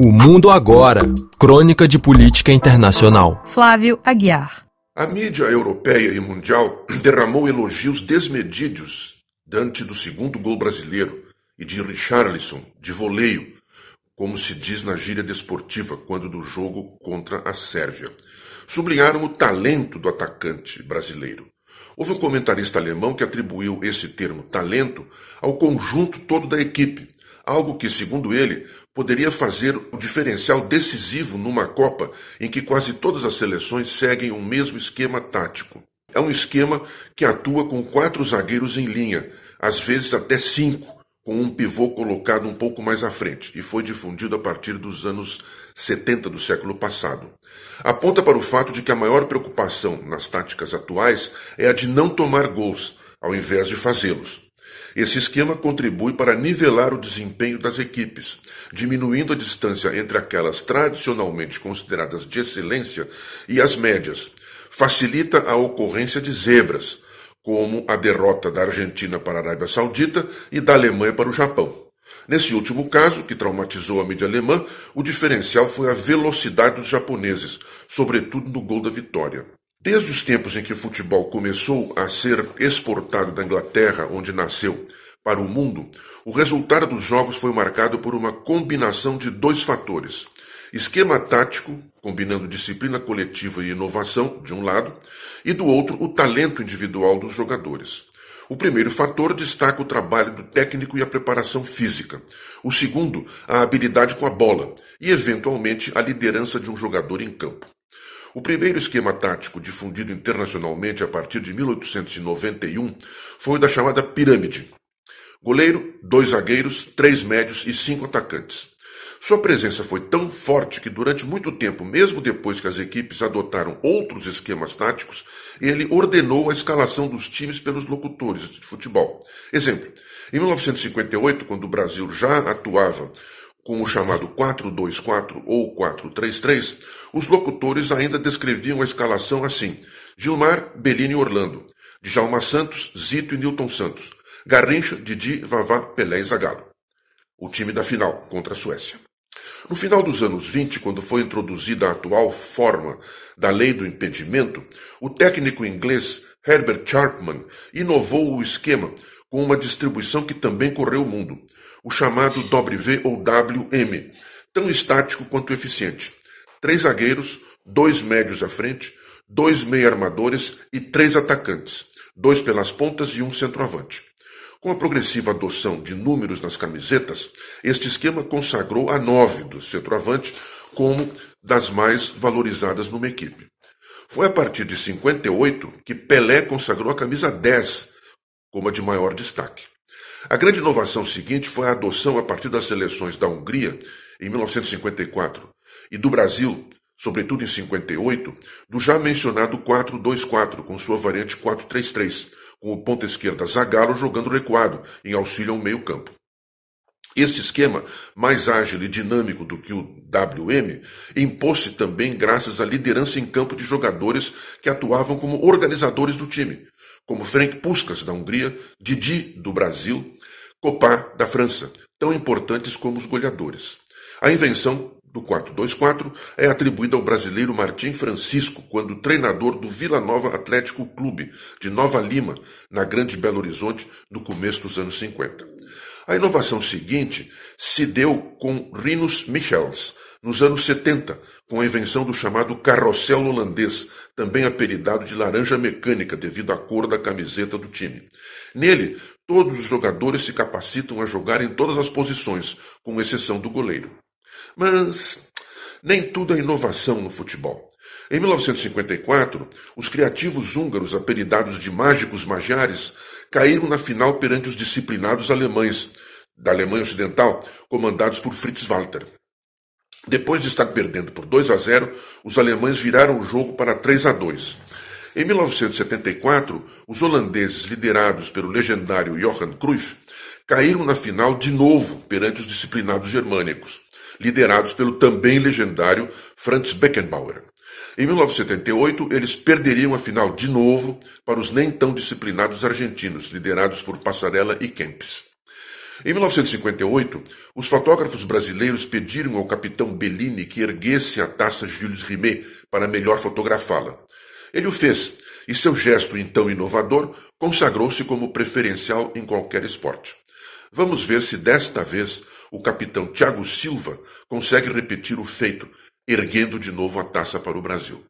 O Mundo Agora Crônica de Política Internacional. Flávio Aguiar. A mídia europeia e mundial derramou elogios desmedidos diante do segundo gol brasileiro e de Richarlison, de voleio, como se diz na gíria desportiva quando do jogo contra a Sérvia. Sublinharam o talento do atacante brasileiro. Houve um comentarista alemão que atribuiu esse termo talento ao conjunto todo da equipe, algo que, segundo ele, poderia fazer o diferencial decisivo numa Copa em que quase todas as seleções seguem o mesmo esquema tático. É um esquema que atua com quatro zagueiros em linha, às vezes até cinco, com um pivô colocado um pouco mais à frente, e foi difundido a partir dos anos 70 do século passado. Aponta para o fato de que a maior preocupação nas táticas atuais é a de não tomar gols, ao invés de fazê-los. Esse esquema contribui para nivelar o desempenho das equipes, diminuindo a distância entre aquelas tradicionalmente consideradas de excelência e as médias. Facilita a ocorrência de zebras, como a derrota da Argentina para a Arábia Saudita e da Alemanha para o Japão. Nesse último caso, que traumatizou a mídia alemã, o diferencial foi a velocidade dos japoneses, sobretudo no gol da vitória. Desde os tempos em que o futebol começou a ser exportado da Inglaterra, onde nasceu, para o mundo, o resultado dos jogos foi marcado por uma combinação de dois fatores: esquema tático, combinando disciplina coletiva e inovação, de um lado, e do outro, o talento individual dos jogadores. O primeiro fator destaca o trabalho do técnico e a preparação física. O segundo, a habilidade com a bola e, eventualmente, a liderança de um jogador em campo. O primeiro esquema tático difundido internacionalmente a partir de 1891 foi o da chamada pirâmide. Goleiro, dois zagueiros, três médios e cinco atacantes. Sua presença foi tão forte que durante muito tempo, mesmo depois que as equipes adotaram outros esquemas táticos, ele ordenou a escalação dos times pelos locutores de futebol. Exemplo, em 1958, quando o Brasil já atuava com o chamado 4-2-4 ou 4-3-3, os locutores ainda descreviam a escalação assim: Gilmar, Bellini e Orlando, Djalma Santos, Zito e Newton Santos, Garrincha, Didi, Vavá, Pelé e Zagallo. O time da final contra a Suécia. No final dos anos 20, quando foi introduzida a atual forma da lei do impedimento, o técnico inglês Herbert Sharpman inovou o esquema com uma distribuição que também correu o mundo, o chamado W ou WM, tão estático quanto eficiente. Três zagueiros, dois médios à frente, dois meia-armadores e três atacantes, dois pelas pontas e um centroavante. Com a progressiva adoção de números nas camisetas, este esquema consagrou a nove do centroavante como das mais valorizadas numa equipe. Foi a partir de 58 que Pelé consagrou a camisa 10 como a de maior destaque. A grande inovação seguinte foi a adoção a partir das seleções da Hungria, em 1954, e do Brasil, sobretudo em 58, do já mencionado 4-2-4, com sua variante 4-3-3, com o ponta esquerda Zagallo jogando recuado, em auxílio ao meio-campo. Este esquema, mais ágil e dinâmico do que o WM, impôs-se também graças à liderança em campo de jogadores que atuavam como organizadores do time, como Frank Puskas, da Hungria, Didi, do Brasil, Copá, da França, tão importantes como os goleadores. A invenção do 4-2-4 é atribuída ao brasileiro Martim Francisco, quando treinador do Vila Nova Atlético Clube, de Nova Lima, na Grande Belo Horizonte, no começo dos anos 50. A inovação seguinte se deu com Rinus Michels, nos anos 70, com a invenção do chamado carrossel holandês, também apelidado de laranja mecânica devido à cor da camiseta do time. Nele, todos os jogadores se capacitam a jogar em todas as posições, com exceção do goleiro. Mas nem tudo é inovação no futebol. Em 1954, os criativos húngaros, apelidados de mágicos magiares, caíram na final perante os disciplinados alemães, da Alemanha Ocidental, comandados por Fritz Walter. Depois de estar perdendo por 2 a 0, os alemães viraram o jogo para 3 a 2. Em 1974, os holandeses, liderados pelo legendário Johan Cruyff, caíram na final de novo perante os disciplinados germânicos, liderados pelo também legendário Franz Beckenbauer. Em 1978, eles perderiam a final de novo para os nem tão disciplinados argentinos, liderados por Passarella e Kempis. Em 1958, os fotógrafos brasileiros pediram ao capitão Bellini que erguesse a taça Jules Rimet para melhor fotografá-la. Ele o fez, e seu gesto então inovador consagrou-se como preferencial em qualquer esporte. Vamos ver se desta vez o capitão Thiago Silva consegue repetir o feito, erguendo de novo a taça para o Brasil.